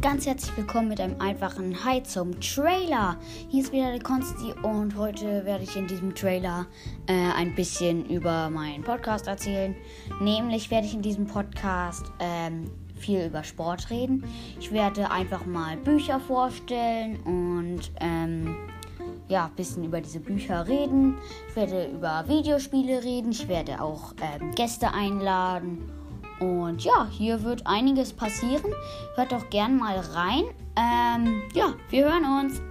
ganz herzlich willkommen mit einem einfachen Hi zum Trailer. Hier ist wieder der Konsti und heute werde ich in diesem Trailer äh, ein bisschen über meinen Podcast erzählen. Nämlich werde ich in diesem Podcast ähm, viel über Sport reden. Ich werde einfach mal Bücher vorstellen und ähm, ja, ein bisschen über diese Bücher reden. Ich werde über Videospiele reden. Ich werde auch ähm, Gäste einladen. Und ja, hier wird einiges passieren. Hört doch gern mal rein. Ähm, ja, wir hören uns.